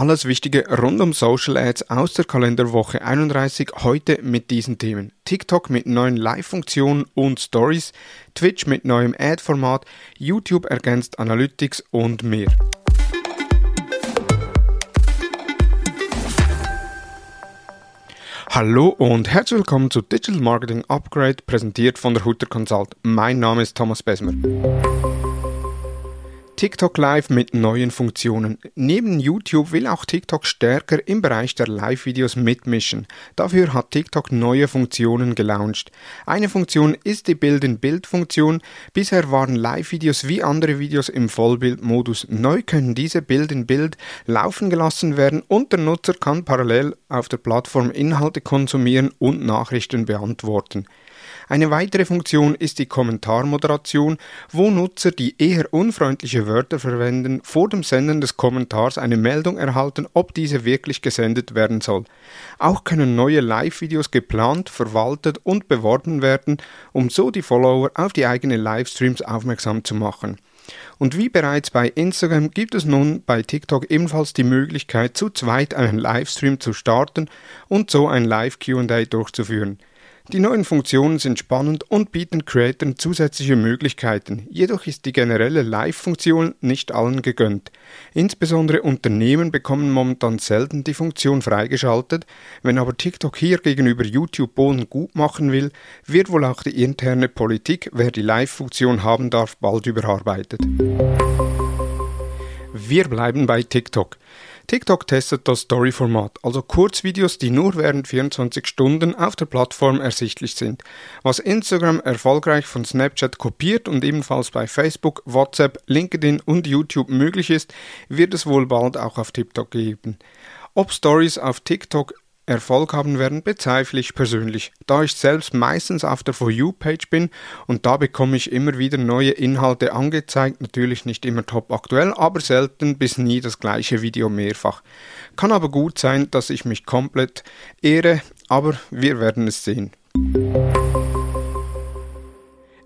alles Wichtige rund um Social Ads aus der Kalenderwoche 31 heute mit diesen Themen. TikTok mit neuen Live-Funktionen und Stories, Twitch mit neuem Ad-Format, YouTube ergänzt Analytics und mehr. Hallo und herzlich willkommen zu Digital Marketing Upgrade, präsentiert von der Hutter Consult. Mein Name ist Thomas Besmer. TikTok Live mit neuen Funktionen. Neben YouTube will auch TikTok stärker im Bereich der Live-Videos mitmischen. Dafür hat TikTok neue Funktionen gelauncht. Eine Funktion ist die Bild-in-Bild-Funktion. Bisher waren Live-Videos wie andere Videos im Vollbildmodus. Neu können diese Bild-in-Bild laufen gelassen werden und der Nutzer kann parallel auf der Plattform Inhalte konsumieren und Nachrichten beantworten. Eine weitere Funktion ist die Kommentarmoderation, wo Nutzer, die eher unfreundliche Wörter verwenden, vor dem Senden des Kommentars eine Meldung erhalten, ob diese wirklich gesendet werden soll. Auch können neue Live-Videos geplant, verwaltet und beworben werden, um so die Follower auf die eigenen Livestreams aufmerksam zu machen. Und wie bereits bei Instagram gibt es nun bei TikTok ebenfalls die Möglichkeit, zu zweit einen Livestream zu starten und so ein Live-QA durchzuführen. Die neuen Funktionen sind spannend und bieten Creatoren zusätzliche Möglichkeiten, jedoch ist die generelle Live-Funktion nicht allen gegönnt. Insbesondere Unternehmen bekommen momentan selten die Funktion freigeschaltet, wenn aber TikTok hier gegenüber YouTube Bohnen gut machen will, wird wohl auch die interne Politik, wer die Live-Funktion haben darf, bald überarbeitet. Wir bleiben bei TikTok. TikTok testet das Story-Format, also Kurzvideos, die nur während 24 Stunden auf der Plattform ersichtlich sind. Was Instagram erfolgreich von Snapchat kopiert und ebenfalls bei Facebook, WhatsApp, LinkedIn und YouTube möglich ist, wird es wohl bald auch auf TikTok geben. Ob Stories auf TikTok Erfolg haben werden, bezweifle ich persönlich, da ich selbst meistens auf der For You-Page bin und da bekomme ich immer wieder neue Inhalte angezeigt, natürlich nicht immer top aktuell, aber selten bis nie das gleiche Video mehrfach. Kann aber gut sein, dass ich mich komplett ehre, aber wir werden es sehen.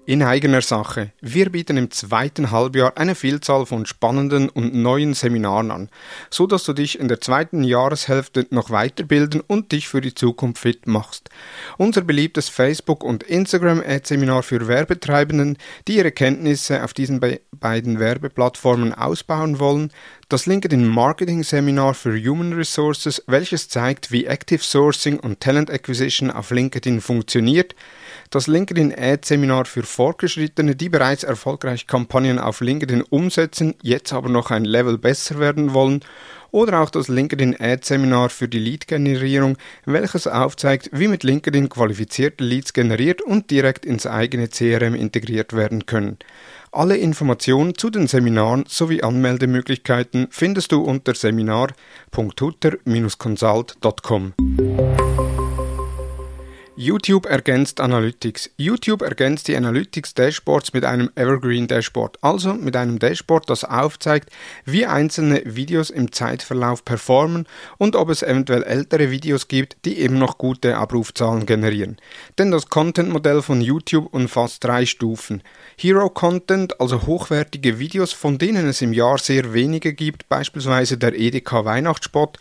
In eigener Sache. Wir bieten im zweiten Halbjahr eine Vielzahl von spannenden und neuen Seminaren an, so dass du dich in der zweiten Jahreshälfte noch weiterbilden und dich für die Zukunft fit machst. Unser beliebtes Facebook- und Instagram-Ad-Seminar für Werbetreibenden, die ihre Kenntnisse auf diesen be beiden Werbeplattformen ausbauen wollen, das LinkedIn Marketing Seminar für Human Resources, welches zeigt, wie Active Sourcing und Talent Acquisition auf LinkedIn funktioniert, das LinkedIn Ad Seminar für Fortgeschrittene, die bereits erfolgreich Kampagnen auf LinkedIn umsetzen, jetzt aber noch ein Level besser werden wollen, oder auch das LinkedIn Ad Seminar für die Lead-Generierung, welches aufzeigt, wie mit LinkedIn qualifizierte Leads generiert und direkt ins eigene CRM integriert werden können. Alle Informationen zu den Seminaren sowie Anmeldemöglichkeiten findest du unter seminar.hutter-consult.com. YouTube ergänzt Analytics. YouTube ergänzt die Analytics Dashboards mit einem Evergreen Dashboard, also mit einem Dashboard, das aufzeigt, wie einzelne Videos im Zeitverlauf performen und ob es eventuell ältere Videos gibt, die eben noch gute Abrufzahlen generieren. Denn das Content-Modell von YouTube umfasst drei Stufen. Hero Content, also hochwertige Videos, von denen es im Jahr sehr wenige gibt, beispielsweise der Edeka Weihnachtsspot.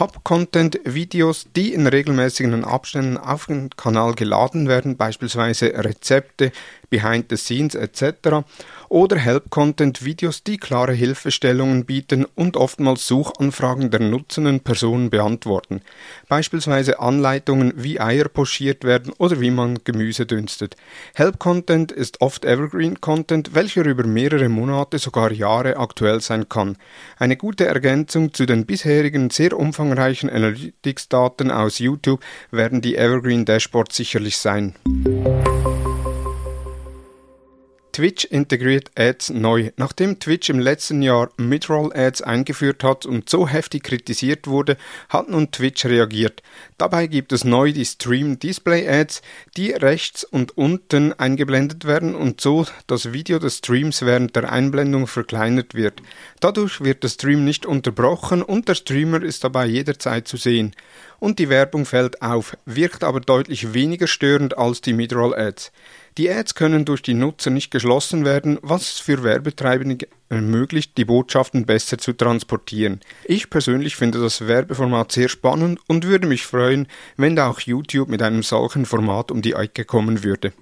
Hub Content Videos, die in regelmäßigen Abständen auf den Kanal geladen werden, beispielsweise Rezepte, Behind the Scenes etc. oder Help-Content-Videos, die klare Hilfestellungen bieten und oftmals Suchanfragen der nutzenden Personen beantworten, beispielsweise Anleitungen, wie Eier pochiert werden oder wie man Gemüse dünstet. Help-Content ist oft Evergreen-Content, welcher über mehrere Monate, sogar Jahre aktuell sein kann. Eine gute Ergänzung zu den bisherigen sehr umfangreichen Analytics-Daten aus YouTube werden die Evergreen Dashboards sicherlich sein. Twitch integriert Ads neu. Nachdem Twitch im letzten Jahr Midroll Ads eingeführt hat und so heftig kritisiert wurde, hat nun Twitch reagiert. Dabei gibt es neu die Stream Display Ads, die rechts und unten eingeblendet werden und so das Video des Streams während der Einblendung verkleinert wird. Dadurch wird der Stream nicht unterbrochen und der Streamer ist dabei jederzeit zu sehen. Und die Werbung fällt auf, wirkt aber deutlich weniger störend als die Midroll Ads. Die Ads können durch die Nutzer nicht geschlossen werden, was für Werbetreibende ermöglicht, die Botschaften besser zu transportieren. Ich persönlich finde das Werbeformat sehr spannend und würde mich freuen, wenn da auch YouTube mit einem solchen Format um die Ecke kommen würde.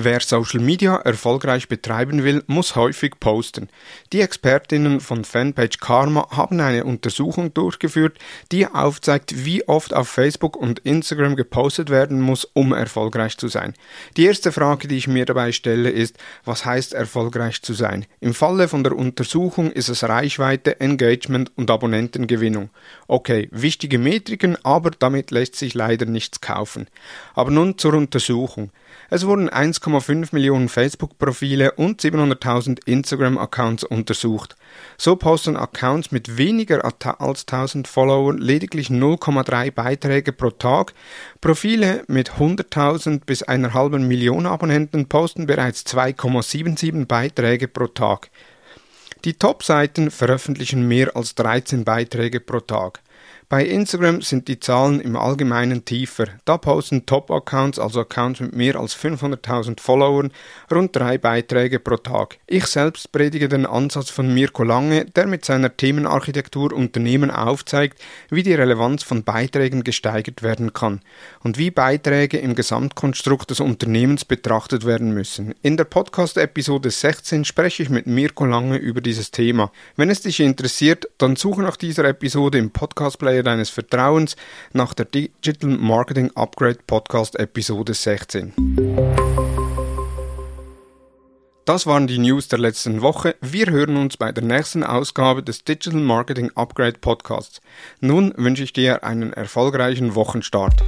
Wer Social Media erfolgreich betreiben will, muss häufig posten. Die Expertinnen von Fanpage Karma haben eine Untersuchung durchgeführt, die aufzeigt, wie oft auf Facebook und Instagram gepostet werden muss, um erfolgreich zu sein. Die erste Frage, die ich mir dabei stelle, ist, was heißt erfolgreich zu sein? Im Falle von der Untersuchung ist es Reichweite, Engagement und Abonnentengewinnung. Okay, wichtige Metriken, aber damit lässt sich leider nichts kaufen. Aber nun zur Untersuchung. Es wurden 1,5 Millionen Facebook-Profile und 700.000 Instagram-Accounts untersucht. So posten Accounts mit weniger als 1000 Followern lediglich 0,3 Beiträge pro Tag. Profile mit 100.000 bis einer halben Million Abonnenten posten bereits 2,77 Beiträge pro Tag. Die Top-Seiten veröffentlichen mehr als 13 Beiträge pro Tag. Bei Instagram sind die Zahlen im Allgemeinen tiefer. Da posten Top-Accounts, also Accounts mit mehr als 500.000 Followern, rund drei Beiträge pro Tag. Ich selbst predige den Ansatz von Mirko Lange, der mit seiner Themenarchitektur Unternehmen aufzeigt, wie die Relevanz von Beiträgen gesteigert werden kann und wie Beiträge im Gesamtkonstrukt des Unternehmens betrachtet werden müssen. In der Podcast-Episode 16 spreche ich mit Mirko Lange über dieses Thema. Wenn es dich interessiert, dann suche nach dieser Episode im Podcast-Player Player deines Vertrauens nach der Digital Marketing Upgrade Podcast Episode 16. Das waren die News der letzten Woche. Wir hören uns bei der nächsten Ausgabe des Digital Marketing Upgrade Podcasts. Nun wünsche ich dir einen erfolgreichen Wochenstart.